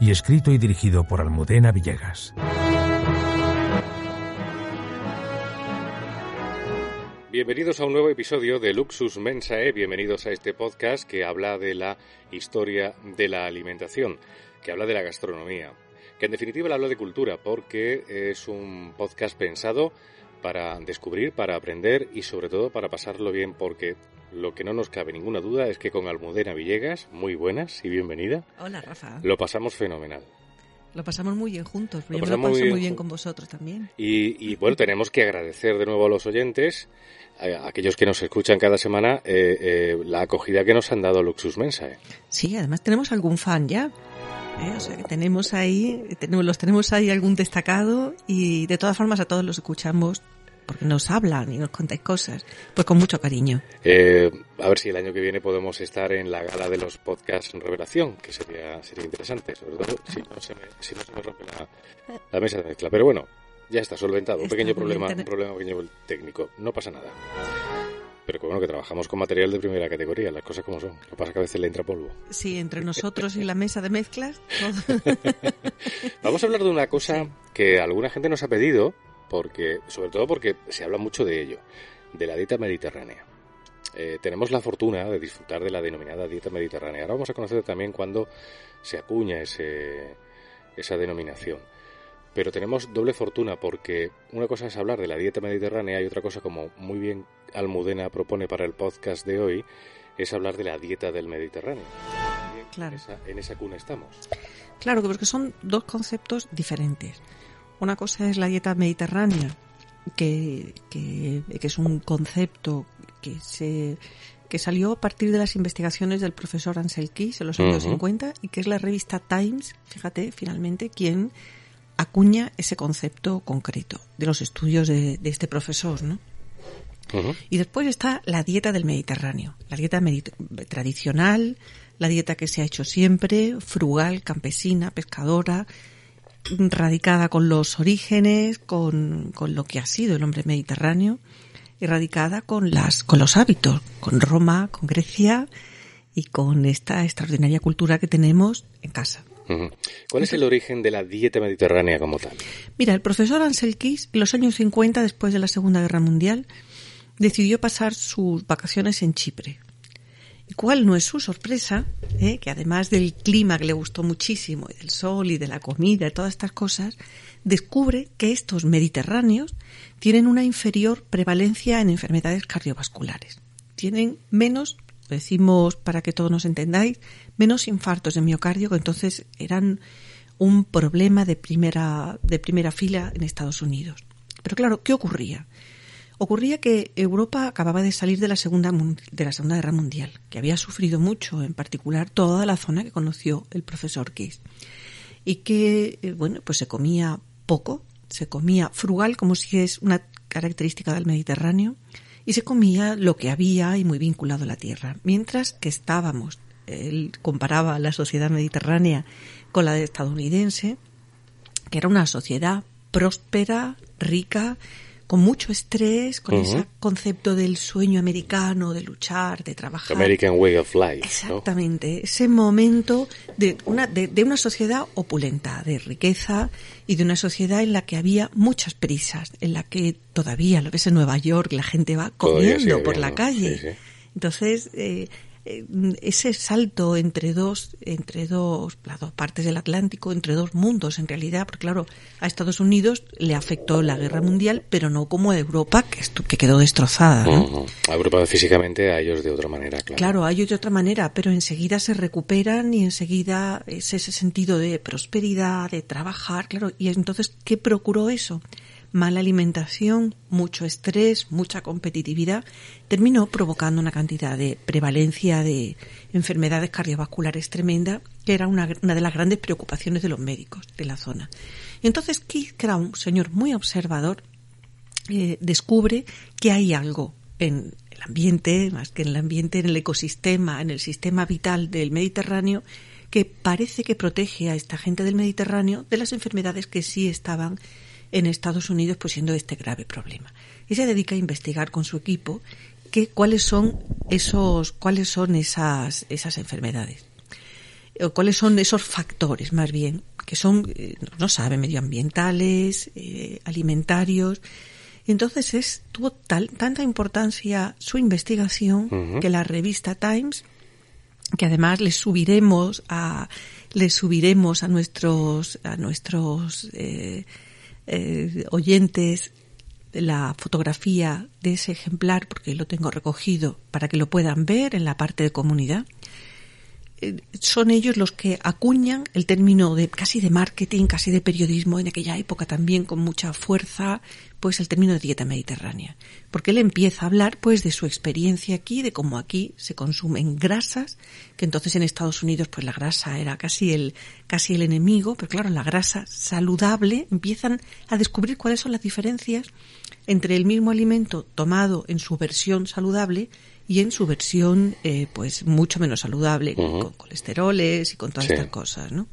y escrito y dirigido por Almudena Villegas. Bienvenidos a un nuevo episodio de Luxus Mensae, bienvenidos a este podcast que habla de la historia de la alimentación, que habla de la gastronomía, que en definitiva habla de cultura porque es un podcast pensado para descubrir, para aprender y sobre todo para pasarlo bien porque lo que no nos cabe ninguna duda es que con Almudena Villegas, muy buenas y bienvenida. Hola, Rafa. Lo pasamos fenomenal. Lo pasamos muy bien juntos, Lo yo me lo paso muy muy bien con vosotros también. Y, y, bueno, tenemos que agradecer de nuevo a los oyentes, a aquellos que nos escuchan cada semana, eh, eh, la acogida que nos han dado Luxus Mensae. Sí, además tenemos algún fan ya. ¿eh? O sea, que tenemos ahí, tenemos, los tenemos ahí algún destacado y de todas formas a todos los escuchamos porque nos hablan y nos contáis cosas, pues con mucho cariño. Eh, a ver si el año que viene podemos estar en la gala de los podcasts en revelación, que sería, sería interesante, sobre todo si no se me, si no se me rompe la, la mesa de mezcla. Pero bueno, ya está solventado. Un pequeño problema, un problema pequeño técnico. No pasa nada. Pero bueno, que trabajamos con material de primera categoría, las cosas como son. Lo que pasa es que a veces le entra polvo. Sí, entre nosotros y la mesa de mezclas, todo- Vamos a hablar de una cosa que alguna gente nos ha pedido, porque, sobre todo porque se habla mucho de ello, de la dieta mediterránea. Eh, tenemos la fortuna de disfrutar de la denominada dieta mediterránea. Ahora vamos a conocer también cuándo se acuña ese, esa denominación. Pero tenemos doble fortuna porque una cosa es hablar de la dieta mediterránea y otra cosa, como muy bien Almudena propone para el podcast de hoy, es hablar de la dieta del Mediterráneo. Claro. En esa, en esa cuna estamos. Claro, que porque son dos conceptos diferentes. Una cosa es la dieta mediterránea, que, que, que es un concepto que se que salió a partir de las investigaciones del profesor Ansel Keys en los años Ujú. 50 y que es la revista Times, fíjate, finalmente, quien acuña ese concepto concreto de los estudios de, de este profesor, ¿no? Y después está la dieta del Mediterráneo, la dieta medit- tradicional, la dieta que se ha hecho siempre, frugal, campesina, pescadora, radicada con los orígenes, con, con lo que ha sido el hombre mediterráneo, y radicada con las, con los hábitos, con Roma, con Grecia y con esta extraordinaria cultura que tenemos en casa. ¿Cuál es el origen de la dieta mediterránea como tal? Mira, el profesor Ansel Keys, en los años 50, después de la Segunda Guerra Mundial, decidió pasar sus vacaciones en Chipre. ¿Y cuál no es su sorpresa? eh, Que además del clima que le gustó muchísimo, y del sol y de la comida y todas estas cosas, descubre que estos mediterráneos tienen una inferior prevalencia en enfermedades cardiovasculares. Tienen menos, lo decimos para que todos nos entendáis, menos infartos de miocardio que entonces eran un problema de primera, de primera fila en Estados Unidos. Pero claro, ¿qué ocurría? Ocurría que Europa acababa de salir de la segunda de la Segunda Guerra Mundial, que había sufrido mucho, en particular toda la zona que conoció el profesor Case, y que eh, bueno, pues se comía poco, se comía frugal como si es una característica del Mediterráneo, y se comía lo que había y muy vinculado a la tierra, mientras que estábamos él comparaba la sociedad mediterránea con la estadounidense, que era una sociedad próspera, rica, con mucho estrés, con ese concepto del sueño americano, de luchar, de trabajar. American way of life. Exactamente, ese momento de una, de, una sociedad opulenta, de riqueza y de una sociedad en la que había muchas prisas, en la que todavía, lo ves en Nueva York, la gente va corriendo por la calle. Entonces, eh, ese salto entre dos, entre dos, las dos partes del Atlántico, entre dos mundos en realidad, porque claro, a Estados Unidos le afectó la guerra mundial, pero no como a Europa, que, que quedó destrozada. A Europa físicamente, a ellos de otra manera, claro. Claro, a ellos de otra manera, pero enseguida se recuperan y enseguida es ese sentido de prosperidad, de trabajar, claro, y entonces, ¿qué procuró eso? Mala alimentación, mucho estrés, mucha competitividad, terminó provocando una cantidad de prevalencia de enfermedades cardiovasculares tremenda, que era una, de las grandes preocupaciones de los médicos de la zona. Entonces Keith, un señor muy observador, eh, descubre que hay algo en el ambiente, más que en el ambiente, en el ecosistema, en el sistema vital del Mediterráneo, que parece que protege a esta gente del Mediterráneo de las enfermedades que sí estaban en Estados Unidos, pues siendo este grave problema. Y se dedica a investigar con su equipo que, cuáles son esos, cuáles son esas, esas enfermedades. O cuáles son esos factores, más bien, que son, eh, no sabe, medioambientales, eh, alimentarios. Entonces es, tuvo tal, tanta importancia su investigación que la revista Times, que además le subiremos a, le subiremos a nuestros, a nuestros eh, eh, oyentes la fotografía de ese ejemplar, porque lo tengo recogido para que lo puedan ver en la parte de comunidad. Eh, son ellos los que acuñan el término de casi de marketing, casi de periodismo en aquella época también con mucha fuerza, pues el término de dieta mediterránea, porque él empieza a hablar pues de su experiencia aquí, de cómo aquí se consumen grasas, que entonces en Estados Unidos pues la grasa era casi el casi el enemigo, pero claro, la grasa saludable empiezan a descubrir cuáles son las diferencias entre el mismo alimento tomado en su versión saludable y en su versión eh, pues mucho menos saludable, con colesteroles y con todas estas cosas, ¿no?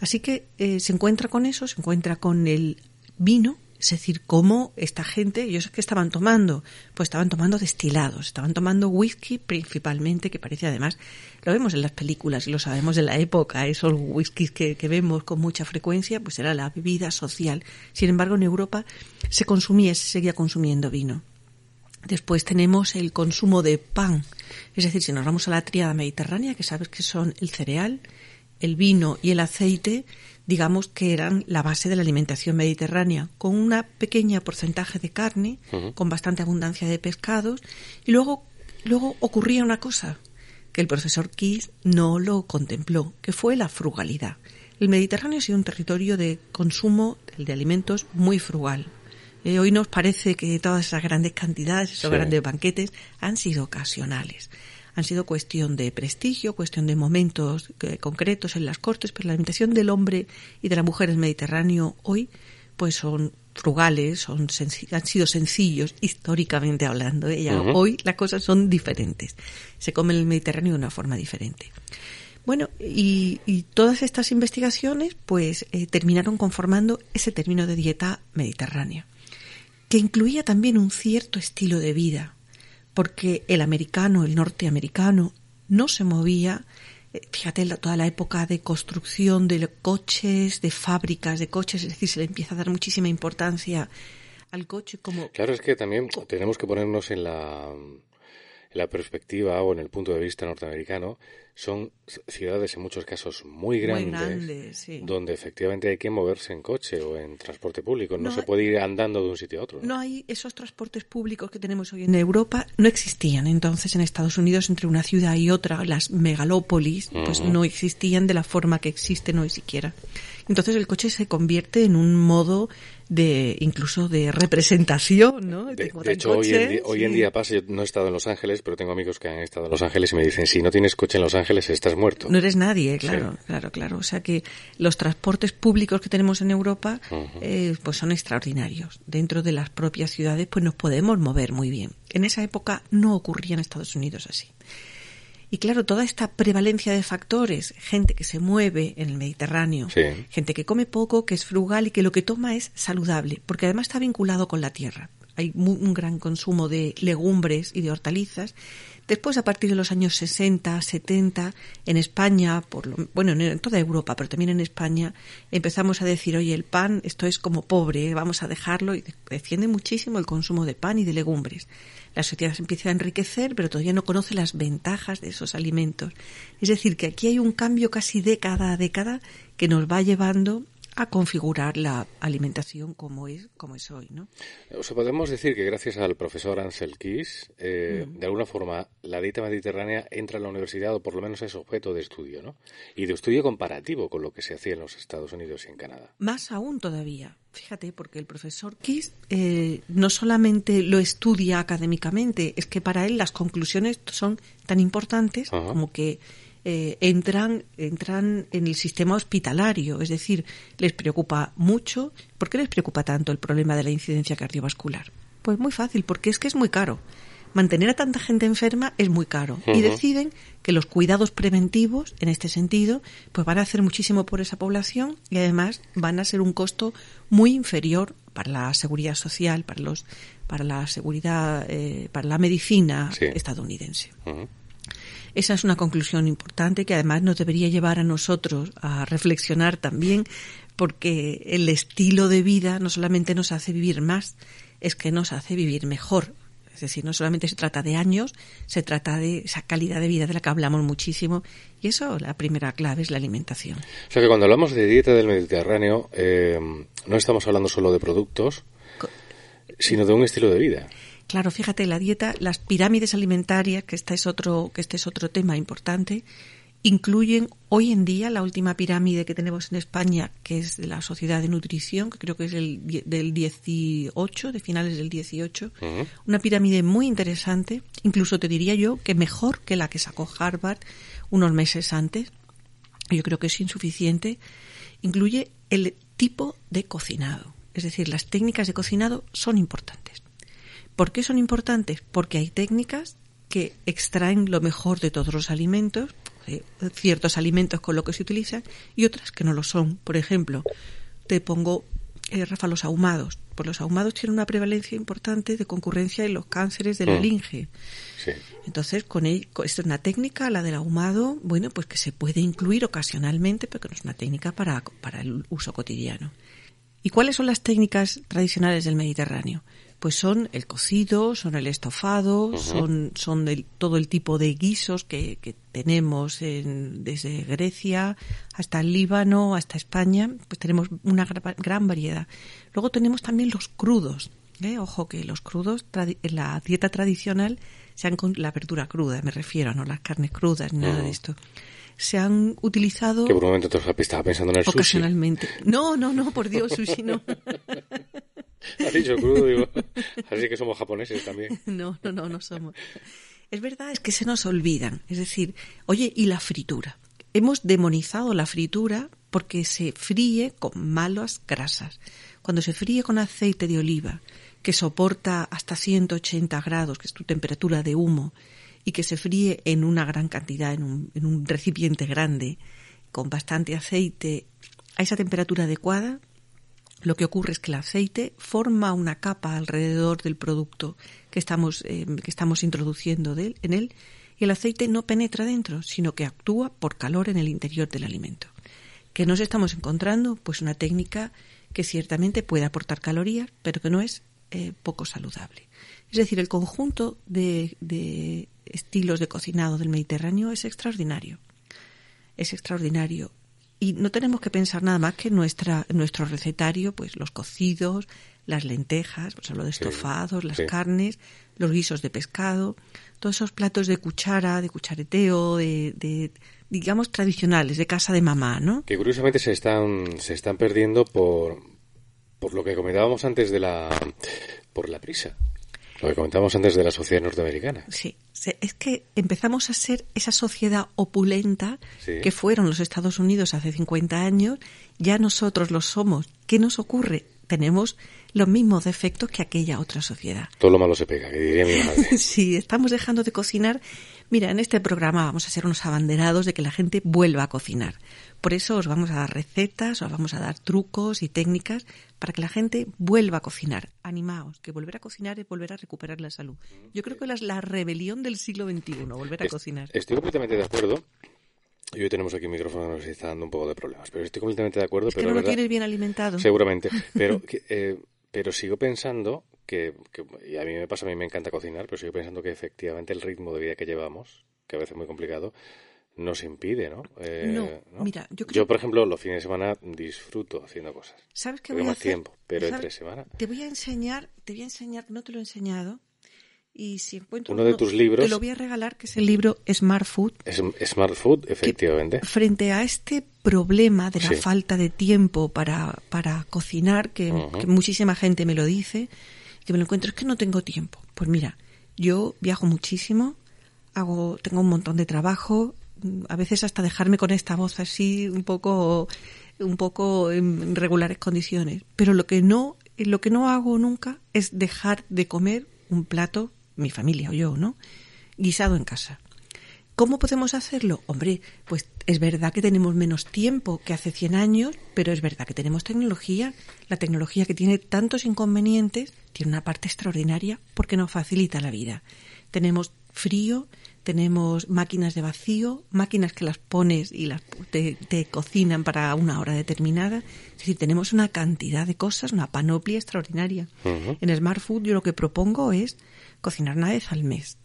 Así que eh, se encuentra con eso, se encuentra con el vino, es decir, cómo esta gente, ellos que estaban tomando, pues estaban tomando destilados, estaban tomando whisky principalmente, que parece además, lo vemos en las películas y lo sabemos de la época, esos whiskies que, que vemos con mucha frecuencia, pues era la bebida social. Sin embargo, en Europa se consumía, se seguía consumiendo vino. Después tenemos el consumo de pan, es decir, si nos vamos a la tríada mediterránea, que sabes que son el cereal, el vino y el aceite, digamos que eran la base de la alimentación mediterránea, con una pequeña porcentaje de carne, con bastante abundancia de pescados, y luego, luego ocurría una cosa que el profesor Kiss no lo contempló, que fue la frugalidad. El Mediterráneo ha sido un territorio de consumo de alimentos muy frugal, eh, hoy nos parece que todas esas grandes cantidades, esos grandes banquetes, han sido ocasionales. Han sido cuestión de prestigio, cuestión de momentos eh, concretos en las cortes, pero la alimentación del hombre y de la mujer en el Mediterráneo hoy, pues son frugales, son han sido sencillos históricamente hablando. ¿eh? Hoy las cosas son diferentes. Se come en el Mediterráneo de una forma diferente. Bueno, y, todas estas investigaciones pues terminaron conformando ese término de dieta mediterránea que incluía también un cierto estilo de vida, porque el americano, el norteamericano, no se movía, eh, fíjate, toda la época de construcción de coches, de fábricas de coches, es decir, se le empieza a dar muchísima importancia al coche como... Claro, es que también tenemos que ponernos en la, en la perspectiva o en el punto de vista norteamericano son ciudades en muchos casos muy grandes, donde efectivamente hay que moverse en coche o en transporte público. No, se puede ir andando de un sitio a otro. ¿no? hay esos transportes públicos que tenemos hoy en Europa, no existían entonces en Estados Unidos entre una ciudad y otra, las megalópolis, pues no existían de la forma que existen hoy siquiera. Entonces el coche se convierte en un modo de incluso de representación, ¿no? De, hecho, hoy, en día, pasa, yo no he estado en Los Ángeles, pero tengo amigos que han estado en Los Ángeles y me dicen, si no tienes coche en Los Ángeles, estás muerto. No eres nadie, claro, claro, claro. O sea que los transportes públicos que tenemos en Europa, eh, pues son extraordinarios. Dentro de las propias ciudades, pues nos podemos mover muy bien. En esa época no ocurría en Estados Unidos así. Y claro, toda esta prevalencia de factores, gente que se mueve en el Mediterráneo, gente que come poco, que es frugal y que lo que toma es saludable, porque además está vinculado con la tierra. Hay un gran consumo de legumbres y de hortalizas Después, a partir de los años 60, 70, en España, por lo, bueno, en toda Europa, pero también en España, empezamos a decir, oye, el pan, esto es como pobre, vamos a dejarlo, y defiende muchísimo el consumo de pan y de legumbres. La sociedad se empieza a enriquecer, pero todavía no conoce las ventajas de esos alimentos. Es decir, que aquí hay un cambio casi década a década que nos va llevando a configurar la alimentación como es, como es hoy, ¿no? O sea, podemos decir que gracias al profesor Ansel Keys, eh, de alguna forma, la dieta mediterránea entra en la universidad o por lo menos es objeto de estudio, ¿no? Y de estudio comparativo con lo que se hacía en los Estados Unidos y en Canadá. Más aún todavía. Fíjate, porque el profesor Keys eh, no solamente lo estudia académicamente, es que para él las conclusiones son tan importantes como que eh, entran, entran en el sistema hospitalario, es decir, les preocupa mucho. ¿Por qué les preocupa tanto el problema de la incidencia cardiovascular? Pues muy fácil, porque es que es muy caro. Mantener a tanta gente enferma es muy caro y deciden que los cuidados preventivos, en este sentido, pues van a hacer muchísimo por esa población y además van a ser un costo muy inferior para la seguridad social, para los, para la seguridad, eh, para la medicina estadounidense. Esa es una conclusión importante que además nos debería llevar a nosotros a reflexionar también porque el estilo de vida no solamente nos hace vivir más, es que nos hace vivir mejor. Es decir, no solamente se trata de años, se trata de esa calidad de vida de la que hablamos muchísimo. Y eso, la primera clave es la alimentación. O sea que cuando hablamos de dieta del Mediterráneo, eh, no estamos hablando solo de productos, sino de un estilo de vida. Claro, fíjate, la dieta, las pirámides alimentarias, que este es otro, que este es otro tema importante, incluyen hoy en día la última pirámide que tenemos en España, que es de la Sociedad de Nutrición, que creo que es el, del 18, de finales del 18, una pirámide muy interesante, incluso te diría yo que mejor que la que sacó Harvard unos meses antes. Yo creo que es insuficiente. Incluye el tipo de cocinado, es decir, las técnicas de cocinado son importantes. ¿Por qué son importantes? Porque hay técnicas que extraen lo mejor de todos los alimentos, eh, ciertos alimentos con lo que se utilizan, y otras que no lo son. Por ejemplo, te pongo, eh, Rafa, los ahumados. Pues los ahumados tienen una prevalencia importante de concurrencia en los cánceres de la mm. linge. Entonces, con, esta es una técnica, la del ahumado, bueno, pues que se puede incluir ocasionalmente, pero que no es una técnica para, para el uso cotidiano. ¿Y cuáles son las técnicas tradicionales del Mediterráneo? Pues son el cocido, son el estofado, son, son todo el tipo de guisos que, tenemos en, desde Grecia hasta el Líbano, hasta España, pues tenemos una gran variedad. Luego tenemos también los crudos. ¿eh? Ojo que los crudos, en la dieta tradicional, sean con la verdura cruda, me refiero, no las carnes crudas, ni nada de esto se han utilizado. Que por un momento te estaba pensando en el ocasionalmente. No, no, no, por Dios, sushi no. Has dicho crudo, digo. Así que somos japoneses también. No, no, no, no somos. Es verdad, es que se nos olvidan. Es decir, oye, ¿y la fritura? Hemos demonizado la fritura porque se fríe con malas grasas. Cuando se fríe con aceite de oliva, que soporta hasta 180 grados, que es tu temperatura de humo, y que se fríe en una gran cantidad, en un, en un recipiente grande, con bastante aceite, a esa temperatura adecuada, lo que ocurre es que el aceite forma una capa alrededor del producto que estamos, eh, que estamos introduciendo en él y el aceite no penetra dentro, sino que actúa por calor en el interior del alimento. ¿Qué nos estamos encontrando? Pues una técnica que ciertamente puede aportar calorías, pero que no es eh, poco saludable. Es decir, el conjunto de, de estilos de cocinado del Mediterráneo es extraordinario. Es extraordinario y no tenemos que pensar nada más que nuestra, nuestro recetario, pues los cocidos, las lentejas, pues hablo de estofados, las carnes, los guisos de pescado, todos esos platos de cuchara, de cuchareteo, de, digamos tradicionales, de casa de mamá, ¿no? Que curiosamente se están, se están perdiendo por, por lo que comentábamos antes de la, por la prisa. Lo que comentábamos antes de la sociedad norteamericana. Sí, es que empezamos a ser esa sociedad opulenta que fueron los Estados Unidos hace 50 años, ya nosotros lo somos. ¿Qué nos ocurre? Tenemos los mismos defectos que aquella otra sociedad. Todo lo malo se pega, que diría mi madre. sí, estamos dejando de cocinar Mira, en este programa vamos a ser unos abanderados de que la gente vuelva a cocinar. Por eso os vamos a dar recetas, os vamos a dar trucos y técnicas para que la gente vuelva a cocinar. Animaos, que volver a cocinar es volver a recuperar la salud. Yo creo que es la rebelión del siglo XXI, volver a cocinar. Estoy completamente de acuerdo. Y hoy tenemos aquí un micrófono que nos está dando un poco de problemas, pero estoy completamente de acuerdo. Es pero que no lo tienes bien alimentado. Seguramente, pero, eh, pero sigo pensando que, que- y a mí me pasa, a mí me encanta cocinar, pero sigo pensando que efectivamente el ritmo de vida que llevamos, que a veces es muy complicado, nos impide, ¿no? Eh, No, mira, yo creo- por ejemplo, los fines de semana disfruto haciendo cosas. ¿Sabes qué voy a más hacer? tiempo, pero ¿Sabes? entre semana. Te voy a enseñar, te voy a enseñar, no te lo he enseñado, y si encuentro Uno de tus libros- te lo voy a regalar, que es el libro Smart Food. Es, Smart Food, efectivamente. Frente a este problema de la Sí. falta de tiempo para, para cocinar, que, Ujú. que muchísima gente me lo dice, que me lo encuentro, es que no tengo tiempo. Pues mira, yo viajo muchísimo, hago, tengo un montón de trabajo, a veces hasta dejarme con esta voz así un poco, un poco en regulares condiciones. Pero lo que no, lo que no hago nunca es dejar de comer un plato, mi familia o yo, ¿no? Guisado en casa. ¿Cómo podemos hacerlo? Hombre, pues es verdad que tenemos menos tiempo que hace 100 años, pero es verdad que tenemos tecnología. La tecnología que tiene tantos inconvenientes tiene una parte extraordinaria porque nos facilita la vida. Tenemos frío, tenemos máquinas de vacío, máquinas que las pones y las te, te cocinan para una hora determinada. Es decir, tenemos una cantidad de cosas, una panoplia extraordinaria. En Smart Food yo lo que propongo es cocinar una vez al mes,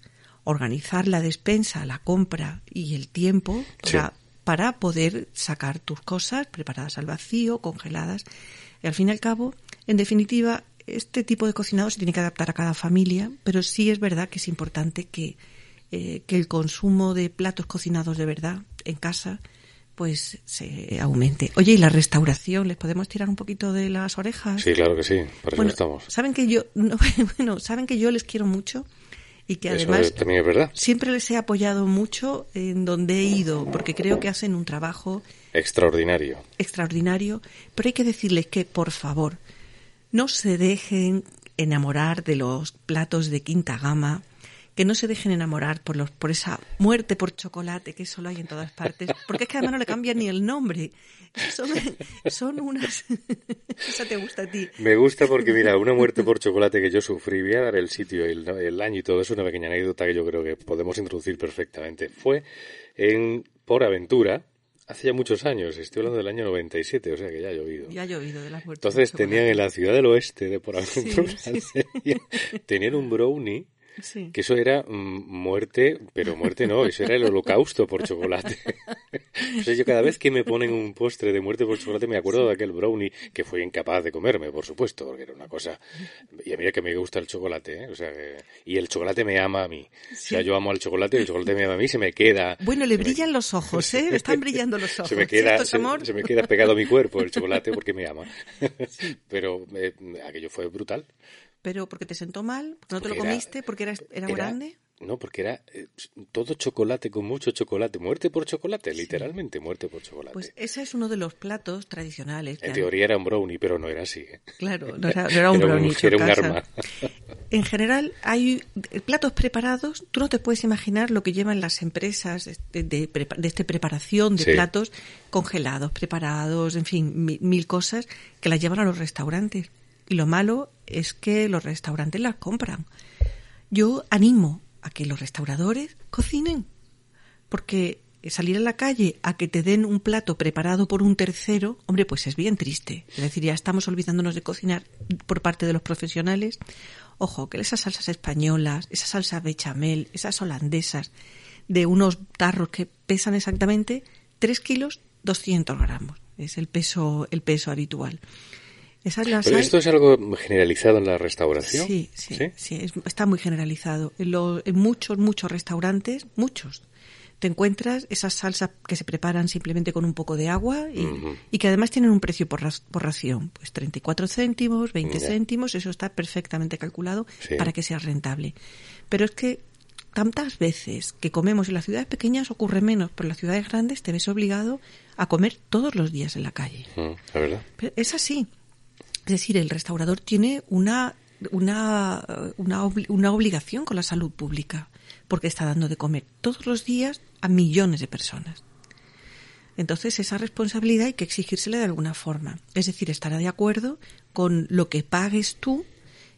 organizar la despensa, la compra y el tiempo para, para poder sacar tus cosas preparadas al vacío, congeladas. Y al fin y al cabo, en definitiva, este tipo de cocinado se tiene que adaptar a cada familia, pero sí es verdad que es importante que, eh, que el consumo de platos cocinados de verdad en casa pues se aumente. Oye, ¿y la restauración? ¿Les podemos tirar un poquito de las orejas? Sí, claro que sí, eso Bueno, estamos. saben que yo no, bueno saben que yo les quiero mucho y que Eso además también es verdad. siempre les he apoyado mucho en donde he ido porque creo que hacen un trabajo Extraordinario. extraordinario pero hay que decirles que por favor no se dejen enamorar de los platos de quinta gama que no se dejen enamorar por los por esa muerte por chocolate que solo hay en todas partes porque es que además no le cambian ni el nombre son, son unas esa te gusta a ti Me gusta porque, mira, una muerte por chocolate que yo sufrí, voy a dar el sitio, el, el año y todo, es una pequeña anécdota que yo creo que podemos introducir perfectamente. Fue en Por Aventura, hace ya muchos años, estoy hablando del año 97, o sea que ya ha llovido. ya ha llovido de las muertes Entonces tenían en la ciudad del oeste de Por Aventura, Sí, sí. tenían un brownie Sí. que eso era mm, muerte, pero muerte no, eso era el holocausto por chocolate. Entonces yo cada vez que me ponen un postre de muerte por chocolate me acuerdo de aquel brownie que fui incapaz de comerme, por supuesto, porque era una cosa... Y a mí que me gusta el chocolate, ¿eh? O sea, que- y el chocolate me ama a mí. O sea, yo amo al chocolate y el chocolate me ama a mí, se me queda... Bueno, le brillan los ojos, ¿eh? Están brillando los ojos. Se me queda, se, amor, se me queda pegado a mi cuerpo el chocolate porque me ama. Pero eh, aquello fue brutal. Pero porque te sentó mal, porque no te lo era- comiste, porque era, era, grande. No, porque era eh, todo chocolate con mucho chocolate. Muerte por chocolate, literalmente muerte por chocolate. Pues ese es uno de los platos tradicionales. en han- teoría era un brownie, pero no era así. ¿eh? Claro, no era, un brownie era un arma. En general, hay platos preparados. Tú no te puedes imaginar lo que llevan las empresas de, de, este preparación de Sí. platos congelados, preparados, en fin, mi- mil cosas que las llevan a los restaurantes. Y lo malo es que los restaurantes las compran. Yo animo a que los restauradores cocinen, porque salir a la calle a que te den un plato preparado por un tercero, hombre, pues es bien triste. Es decir, ya estamos olvidándonos de cocinar por parte de los profesionales. Ojo, que esas salsas españolas, esas salsas bechamel, esas holandesas, de unos tarros que pesan exactamente 3 kilos 200 gramos. Es el peso, el peso habitual. Pero esto es algo generalizado en la restauración. Sí, sí, sí, es- está muy generalizado. En, lo- en muchos, muchos restaurantes, muchos, te encuentras esas salsas que se preparan simplemente con un poco de agua y, que además tienen un precio por, por ración, pues 34 céntimos, 20 Ya. céntimos, eso está perfectamente calculado Sí. para que sea rentable. Pero es que tantas veces que comemos en las ciudades pequeñas ocurre menos, pero en las ciudades grandes te ves obligado a comer todos los días en la calle. La verdad. Pero es así. Es decir, el restaurador tiene una, una, una, una obligación con la salud pública. porque está dando de comer todos los días a millones de personas. Entonces esa responsabilidad hay que exigírsela de alguna forma. Es decir, estará de acuerdo con lo que pagues tú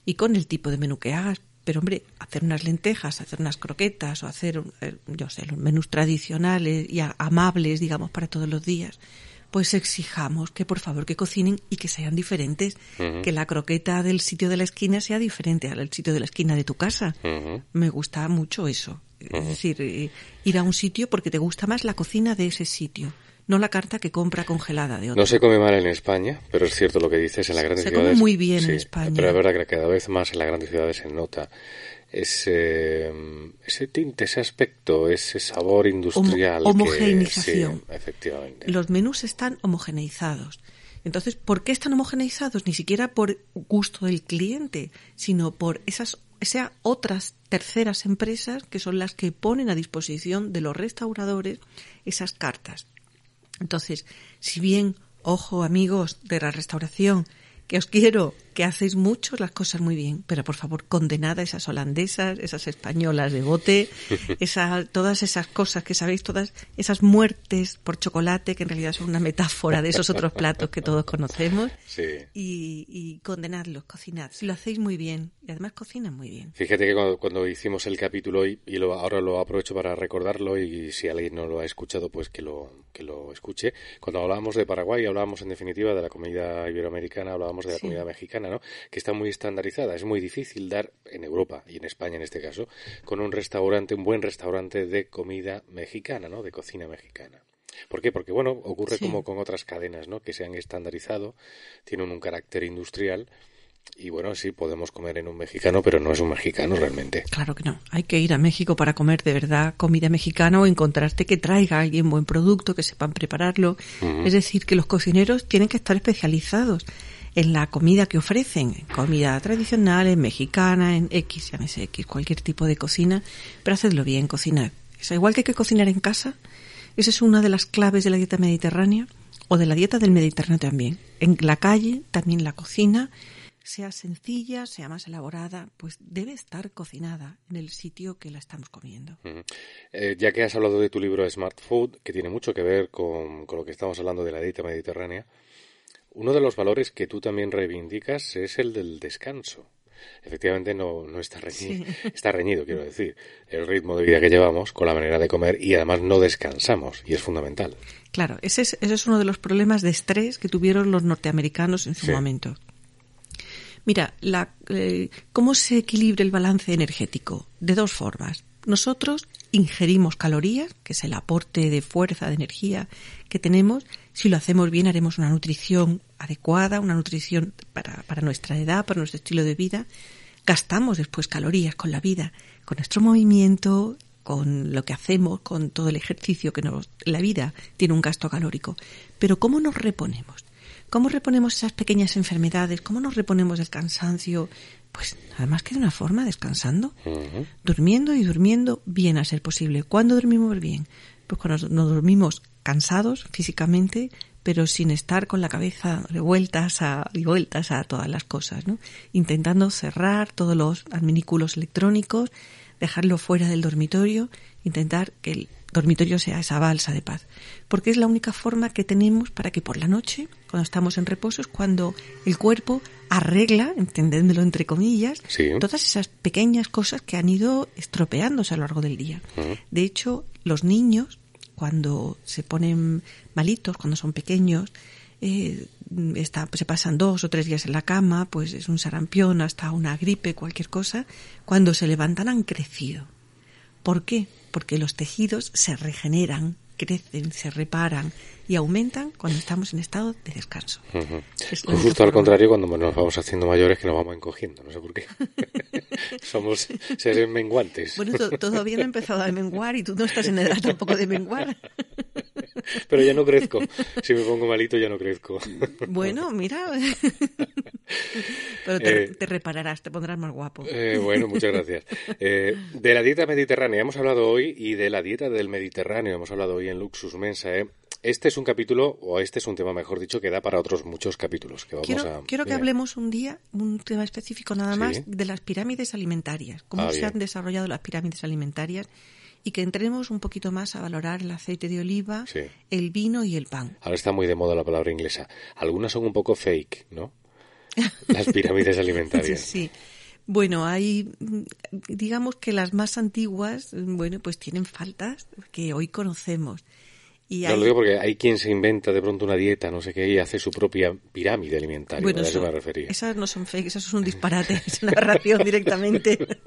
y con el tipo de menú que hagas. Pero hombre, hacer unas lentejas, hacer unas croquetas o hacer, eh, yo sé, los menús tradicionales y amables, digamos, para todos los días, pues exijamos que por favor que cocinen y que sean diferentes, que la croqueta del sitio de la esquina sea diferente al sitio de la esquina de tu casa. Me gusta mucho eso. Es decir, eh, ir a un sitio porque te gusta más la cocina de ese sitio no la carta que compra congelada de otro. No se come mal en España, pero es cierto lo que dices, en las grandes ciudades... Se come muy bien en España. Pero es verdad que cada vez más en las grandes ciudades se nota ese, ese tinte, ese aspecto, ese sabor industrial. homogeneización. efectivamente. Los menús están homogeneizados. Entonces, ¿por qué están homogeneizados? Ni siquiera por gusto del cliente, sino por esas, esas otras terceras empresas que son las que ponen a disposición de los restauradores esas cartas. Entonces, si bien, ojo amigos de la restauración, que os quiero, que hacéis mucho las cosas muy bien, pero por favor condenad a esas holandesas, esas españolas de bote, esa, todas esas cosas que sabéis, todas esas muertes por chocolate, que en realidad son una metáfora de esos otros platos que todos conocemos, y, y condenadlos, cocinad, si lo hacéis muy bien, y además cocinan muy bien. Fíjate que cuando, hicimos el capítulo y, y lo, ahora lo aprovecho para recordarlo y si alguien no lo ha escuchado, pues que lo, que lo escuche. Cuando hablábamos de Paraguay, hablábamos en definitiva de la comida iberoamericana, hablábamos de la comida mexicana, ¿no? Que está muy estandarizada. Es muy difícil dar en Europa y en España en este caso con un restaurante, un buen restaurante de comida mexicana, ¿no? De cocina mexicana. ¿Por qué? Porque, bueno, ocurre como con otras cadenas, ¿no? Que se han estandarizado, tienen un carácter industrial y bueno, sí, podemos comer en un mexicano, pero no es un mexicano realmente. Claro que no. Hay que ir a México para comer de verdad comida mexicana o encontrarte que traiga alguien buen producto, que sepan prepararlo. Es decir, que los cocineros tienen que estar especializados en la comida que ofrecen, comida tradicional, en mexicana, en X, llámese X, cualquier tipo de cocina, pero hacedlo bien, cocinar. Es igual que hay que cocinar en casa. Esa es una de las claves de la dieta mediterránea o de la dieta del Mediterráneo también. En la calle, también la cocina sea sencilla, sea más elaborada, pues debe estar cocinada en el sitio que la estamos comiendo. Eh, ya que has hablado de tu libro Smart Food, que tiene mucho que ver con, lo que estamos hablando de la dieta mediterránea, uno de los valores que tú también reivindicas es el del descanso. Efectivamente no, no está reñido, está reñido, quiero decir, el ritmo de vida que llevamos con la manera de comer y además no descansamos y es fundamental. Claro, ese es, ese es uno de los problemas de estrés que tuvieron los norteamericanos en su momento. Mira, la, eh, ¿cómo se equilibra el balance energético? De dos formas. Nosotros ingerimos calorías, que es el aporte de fuerza, de energía que tenemos. Si lo hacemos bien, haremos una nutrición adecuada, una nutrición para, para nuestra edad, para nuestro estilo de vida. Gastamos después calorías con la vida, con nuestro movimiento, con lo que hacemos, con todo el ejercicio que nos, la vida tiene un gasto calórico. Pero ¿cómo nos reponemos? ¿Cómo reponemos esas pequeñas enfermedades? ¿Cómo nos reponemos del cansancio? Pues además que de una forma, descansando, durmiendo y durmiendo bien a ser posible. ¿Cuándo dormimos bien? Pues cuando nos dormimos cansados físicamente, pero sin estar con la cabeza de vueltas a, y vueltas a todas las cosas, ¿no? Intentando cerrar todos los adminículos electrónicos, dejarlo fuera del dormitorio, intentar que el dormitorio sea esa balsa de paz. Porque es la única forma que tenemos para que por la noche, cuando estamos en reposo, es cuando el cuerpo arregla, entendiéndolo entre comillas, todas esas pequeñas cosas que han ido estropeándose a lo largo del día. De hecho, los niños, cuando se ponen malitos, cuando son pequeños, eh, se pasan dos o tres días en la cama, pues es un sarampión, hasta una gripe, cualquier cosa, cuando se levantan han crecido. ¿Por qué? porque los tejidos se regeneran, crecen, se reparan y aumentan cuando estamos en estado de descanso. justo al contrario, cuando nos vamos haciendo mayores que nos vamos encogiendo, no sé por qué. Somos seres menguantes. Bueno, todavía no he empezado a menguar y tú no estás en edad tampoco de menguar. Pero ya no crezco. Si me pongo malito ya no crezco. Bueno, mira. Pero te, eh, repararás, te pondrás más guapo. Eh, bueno, muchas gracias. Eh, de la dieta mediterránea hemos hablado hoy y de la dieta del Mediterráneo hemos hablado hoy en Luxus Mensa. este es un capítulo, o este es un tema, mejor dicho, que da para otros muchos capítulos. Que vamos quiero, a... quiero que hablemos un día, un tema específico nada Sí. más, de las pirámides alimentarias, cómo Ah, se bien. han desarrollado las pirámides alimentarias y que entremos un poquito más a valorar el aceite de oliva, Sí. el vino y el pan. Ahora está muy de moda la palabra inglesa. Algunas son un poco fake, ¿no? Las pirámides alimentarias. Sí. Bueno, hay, digamos que las más antiguas, bueno, pues tienen faltas que hoy conocemos. Y No hay- lo digo porque hay quien se inventa de pronto una dieta, no sé qué, y hace su propia pirámide alimentaria. bueno, a eso me refería. esas no son fake, esas son un disparate, es una narración directamente.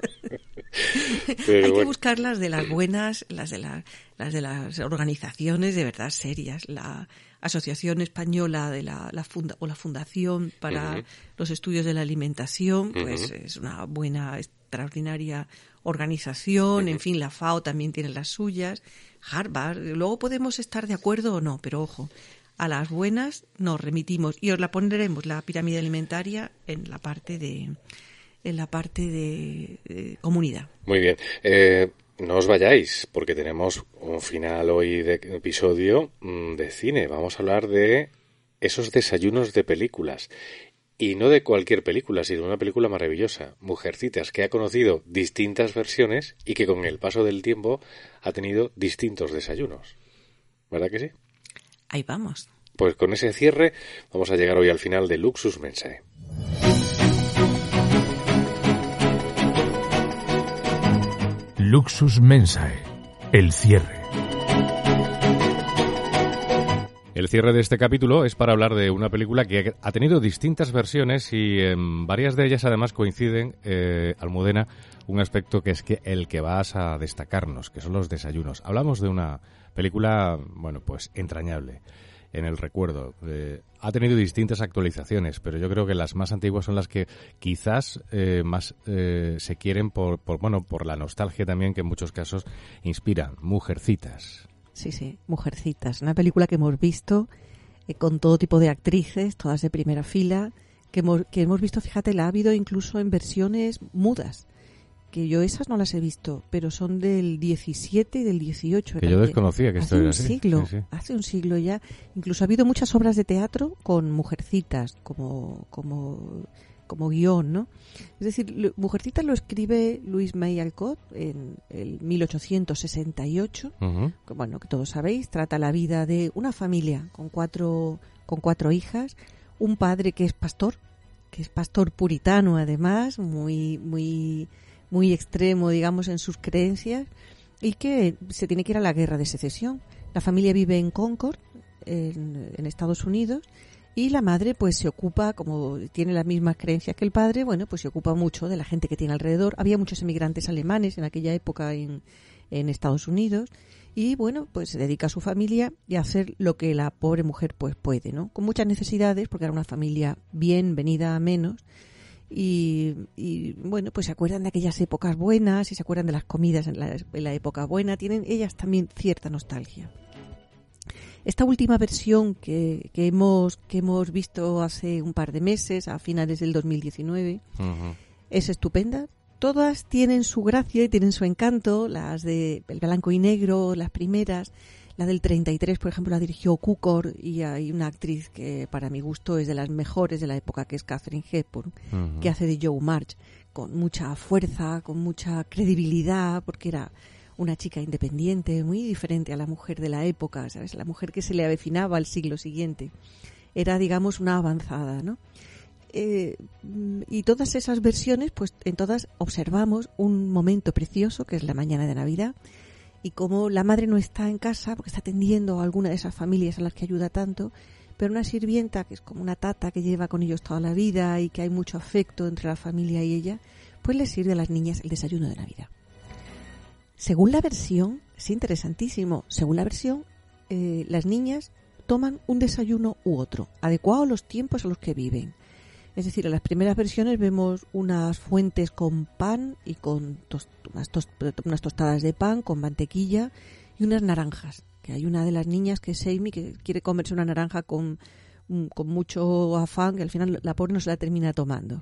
Pero Hay que buscar las de las buenas, las de, la- las de las organizaciones de verdad serias. La Asociación Española de la, la funda- o la Fundación para los Estudios de la Alimentación, pues es una buena, extraordinaria organización. En fin, la FAO también tiene las suyas. Harvard. Luego podemos estar de acuerdo o no, pero ojo. A las buenas nos remitimos y os la pondremos la pirámide alimentaria en la parte de en la parte de, de comunidad. Muy bien. Eh, no os vayáis, porque tenemos un final hoy de episodio mm, de cine. Vamos a hablar de esos desayunos de películas. Y no de cualquier película, sino de una película maravillosa, Mujercitas, que ha conocido distintas versiones y que con el paso del tiempo ha tenido distintos desayunos. ¿Verdad que sí? Ahí vamos. Pues con ese cierre vamos a llegar hoy al final de Luxus Mensae. Luxus Mensae. El cierre. El cierre de este capítulo es para hablar de una película que ha tenido distintas versiones y en varias de ellas además coinciden, eh, Almudena, un aspecto que es que el que vas a destacarnos, que son los desayunos. Hablamos de una película, bueno, pues entrañable en el recuerdo. Eh, ha tenido distintas actualizaciones, pero yo creo que las más antiguas son las que quizás eh, más eh, se quieren por, por, bueno, por la nostalgia también que en muchos casos inspiran. Mujercitas. Sí, sí, Mujercitas, una película que hemos visto eh, con todo tipo de actrices, todas de primera fila, que hemos, que hemos visto, fíjate, la ha habido incluso en versiones mudas, que yo esas no las he visto, pero son del 17 y del 18. Que yo desconocía que esto hace era un así. siglo, Sí, sí. hace un siglo ya. Incluso ha habido muchas obras de teatro con Mujercitas como, como, como guion, ¿no? Es decir, Mujercitas lo escribe Luis May Alcott en el 1868 Ujú. que, bueno, que todos sabéis, trata la vida de una familia con cuatro, con cuatro hijas, un padre que es pastor, que es pastor puritano además, muy, muy, muy extremo, digamos, en sus creencias, y que se tiene que ir a la guerra de secesión. La familia vive en Concord, en, en Estados Unidos, y la madre pues se ocupa, como tiene las mismas creencias que el padre, bueno, pues se ocupa mucho de la gente que tiene alrededor. Había muchos emigrantes alemanes en aquella época en, en Estados Unidos y bueno, pues se dedica a su familia y a hacer lo que la pobre mujer pues puede, ¿no? Con muchas necesidades porque era una familia bien venida a menos y, y, bueno, pues se acuerdan de aquellas épocas buenas y se acuerdan de las comidas en la, en la época buena, tienen ellas también cierta nostalgia. Esta última versión que, que hemos que hemos visto hace un par de meses, a finales del 2019, Ujú. es estupenda. Todas tienen su gracia y tienen su encanto. Las de El Blanco y Negro, las primeras. La del 33, por ejemplo, la dirigió Cukor y hay una actriz que para mi gusto es de las mejores de la época, que es Catherine Hepburn, que hace de Joe March, con mucha fuerza, con mucha credibilidad, porque era una chica independiente, muy diferente a la mujer de la época, ¿sabes? La mujer que se le avecinaba al siglo siguiente. Era, digamos, una avanzada, ¿no? Eh, y todas esas versiones, pues en todas observamos un momento precioso, que es la mañana de Navidad, y como la madre no está en casa, porque está atendiendo a alguna de esas familias a las que ayuda tanto, pero una sirvienta, que es como una tata que lleva con ellos toda la vida y que hay mucho afecto entre la familia y ella, pues les sirve a las niñas el desayuno de Navidad. Según la versión, es interesantísimo, según la versión, eh, las niñas toman un desayuno u otro, adecuado a los tiempos a los que viven. Es decir, en las primeras versiones vemos unas fuentes con pan y con tos- unas, unas tostadas de pan con mantequilla y unas naranjas. Que hay una de las niñas que es Amy que quiere comerse una naranja con con mucho afán que al final la pobre no se la termina tomando.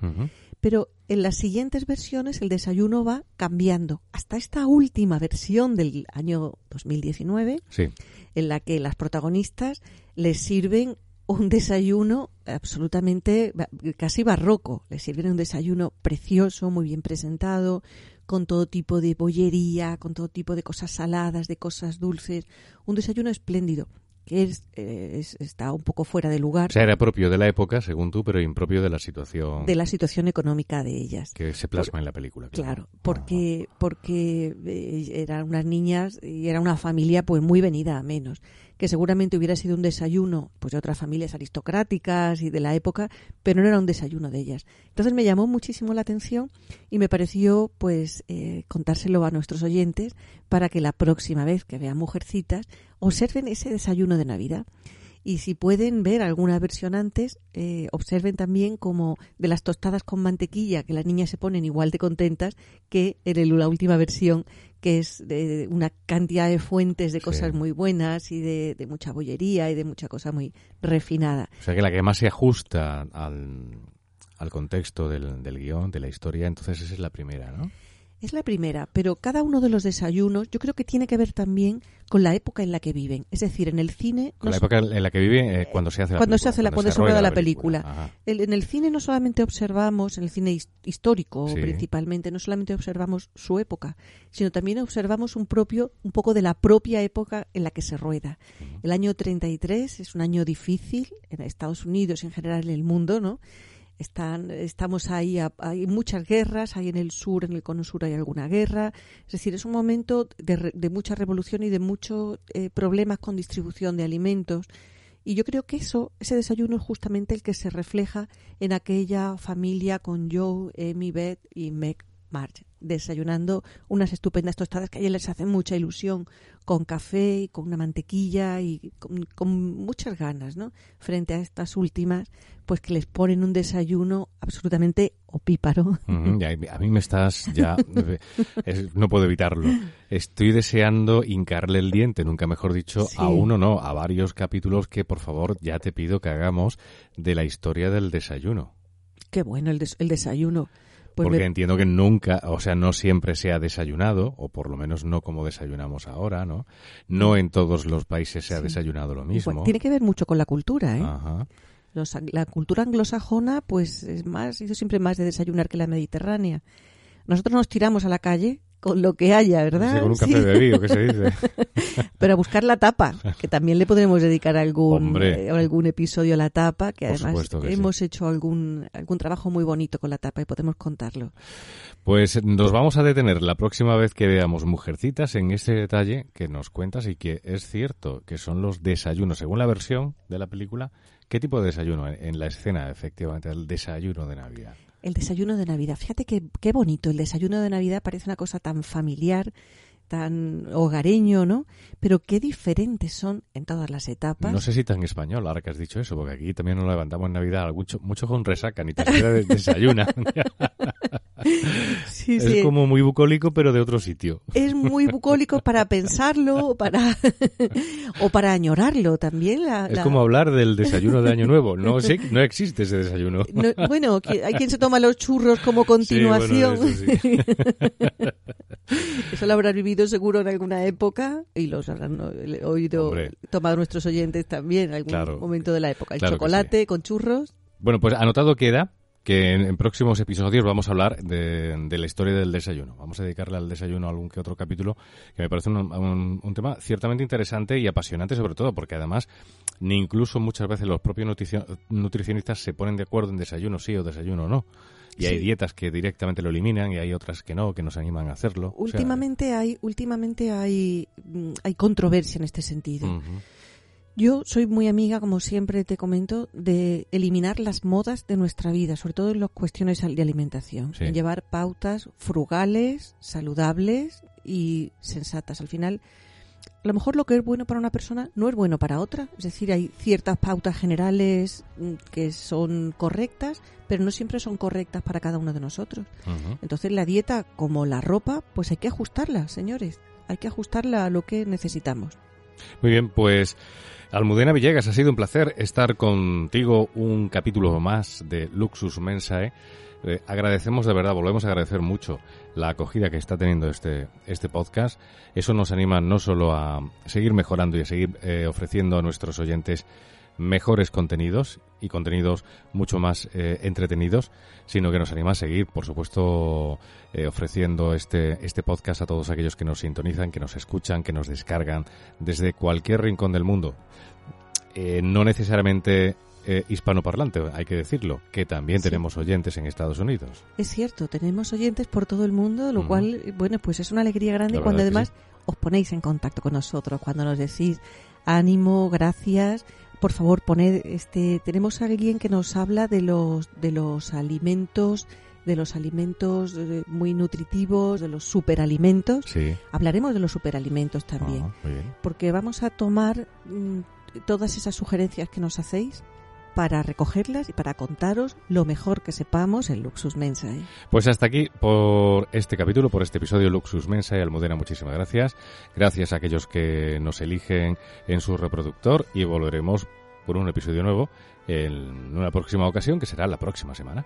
Pero en las siguientes versiones el desayuno va cambiando. Hasta esta última versión del año 2019, Sí. en la que las protagonistas les sirven un desayuno absolutamente casi barroco. Les sirven un desayuno precioso, muy bien presentado, con todo tipo de bollería, con todo tipo de cosas saladas, de cosas dulces. Un desayuno espléndido, es, eh, es- está un poco fuera de lugar O sea, era propio de la época, según tú, pero impropio de la situación de la situación económica de ellas. que se plasma en la película. Claro, porque, porque eh, eran unas niñas y era una familia pues muy venida a menos, que seguramente hubiera sido un desayuno pues de otras familias aristocráticas y de la época, pero no era un desayuno de ellas. Entonces me llamó muchísimo la atención y me pareció pues eh, contárselo a nuestros oyentes para que la próxima vez que vean Mujercitas observen ese desayuno de Navidad. Y si pueden ver alguna versión antes, eh, observen también como de las tostadas con mantequilla, que las niñas se ponen igual de contentas que en el- la última versión, que es de una cantidad de fuentes de Sí. cosas muy buenas y de, de mucha bollería y de mucha cosa muy refinada. O sea, que la que más se ajusta al, al contexto del, del guion, de la historia, entonces esa es la primera, ¿no? Es la primera, pero cada uno de los desayunos yo creo que tiene que ver también con la época en la que viven. Es decir, en el cine... Con no la época en la que vive eh, cuando se hace la cuando película. se hace la cuando se rueda la película. El- en el cine no solamente observamos, en el cine his- histórico Sí. principalmente, no solamente observamos su época, sino también observamos un propio, un poco de la propia época en la que se rueda. El año 33 es un año difícil en Estados Unidos y en general en el mundo, ¿no? Están, estamos ahí, a- hay muchas guerras, hay en el sur, en el cono sur hay alguna guerra. Es decir, es un momento de, de mucha revolución y de muchos eh, problemas con distribución de alimentos. Y yo creo que eso, ese desayuno es justamente el que se refleja en aquella familia con Joe, Amy, Beth y Meg March, desayunando unas estupendas tostadas que a les hacen mucha ilusión, con café y con una mantequilla y con, con muchas ganas, ¿no? Frente a estas últimas, pues que les ponen un desayuno absolutamente opíparo. Ya, a mí me estás ya... es- no puedo evitarlo. Estoy deseando hincarle el diente, nunca mejor dicho, Sí. a uno no, a varios capítulos que por favor ya te pido que hagamos de la historia del desayuno. Qué bueno el, des- el desayuno. Pues Porque me- entiendo que nunca, o sea, no siempre se ha desayunado, o por lo menos no como desayunamos ahora, ¿no? No en todos los países se ha Sí. desayunado lo mismo. Bueno, tiene que ver mucho con la cultura, ¿eh? Ajá. Los la cultura anglosajona, pues es más, ha sido siempre más de desayunar que la mediterránea. Nosotros nos tiramos a la calle con lo que haya, ¿verdad? Sí, con un Sí. café bebido, ¿qué se dice? Pero a buscar la tapa, que también le podremos dedicar algún, eh, algún episodio a la tapa, que además sí. hemos hecho algún, algún trabajo muy bonito con la tapa y podemos contarlo. Pues nos vamos a detener la próxima vez que veamos Mujercitas en ese detalle que nos cuentas y que es cierto que son los desayunos, según la versión de la película. ¿Qué tipo de desayuno? En en la escena, efectivamente, el desayuno de Navidad. El desayuno de Navidad. Fíjate qué, qué bonito. El desayuno de Navidad parece una cosa tan familiar, tan hogareño, ¿no? Pero qué diferentes son en todas las etapas. No sé si tan español, ahora que has dicho eso, porque aquí también nos levantamos en Navidad, mucho, mucho con resaca, ni tan siquiera de- desayuna. Sí, es sí. como muy bucólico, pero de otro sitio. es muy bucólico para pensarlo o para o para añorarlo también la, Es la- como hablar del desayuno de Año Nuevo. No sé, no existe ese desayuno. No, bueno hay quien se toma los churros como continuación Sí, bueno, eso lo habrán vivido seguro en alguna época y los habrán oído Hombre. tomado nuestros oyentes también en algún Claro. momento de la época el Claro chocolate con churros Bueno, pues anotado queda que en, en próximos episodios vamos a hablar de, de la historia del desayuno. Vamos a dedicarle al desayuno algún que otro capítulo, que me parece un, un- un tema ciertamente interesante y apasionante sobre todo, porque además ni incluso muchas veces los propios nutricio- nutricionistas se ponen de acuerdo en desayuno sí o desayuno no. Y hay dietas que directamente lo eliminan y hay otras que no, que nos animan a hacerlo. O sea, últimamente hay últimamente hay mm, hay controversia en este sentido. Yo soy muy amiga, como siempre te comento, de eliminar las modas de nuestra vida, sobre todo en las cuestiones de alimentación. Sí. Llevar pautas frugales, saludables y sensatas. Al final, a lo mejor lo que es bueno para una persona no es bueno para otra. Es decir, hay ciertas pautas generales mm, que son correctas, pero no siempre son correctas para cada uno de nosotros. Entonces, la dieta, como la ropa, pues hay que ajustarla, señores. Hay que ajustarla a lo que necesitamos. Muy bien, pues Almudena Villegas, ha sido un placer estar contigo un capítulo más de Luxus Mensae. Eh, agradecemos de verdad, volvemos a agradecer mucho la acogida que está teniendo este, este podcast. Eso nos anima no solo a seguir mejorando y a seguir eh, ofreciendo a nuestros oyentes mejores contenidos y contenidos mucho más eh, entretenidos, sino que nos anima a seguir, por supuesto, eh, ofreciendo este, este podcast a todos aquellos que nos sintonizan, que nos escuchan, que nos descargan desde cualquier rincón del mundo. Eh, no necesariamente hispanoparlante, hay que decirlo, que también tenemos oyentes en Estados Unidos. Es cierto, tenemos oyentes por todo el mundo, lo cual, bueno, pues es una alegría grande cuando además os ponéis en contacto con nosotros, cuando nos decís ánimo, gracias, por favor, poned este tenemos a alguien que nos habla de los de los alimentos de los alimentos eh, muy nutritivos, de los superalimentos. Sí. Hablaremos de los superalimentos también. Ah, porque vamos a tomar mm, todas esas sugerencias que nos hacéis para recogerlas y para contaros lo mejor que sepamos en Luxus Mensae. Pues hasta aquí por este capítulo, por este episodio Luxus Mensae. Almudena, muchísimas gracias. Gracias a aquellos que nos eligen en su reproductor y volveremos por un episodio nuevo en una próxima ocasión que será la próxima semana.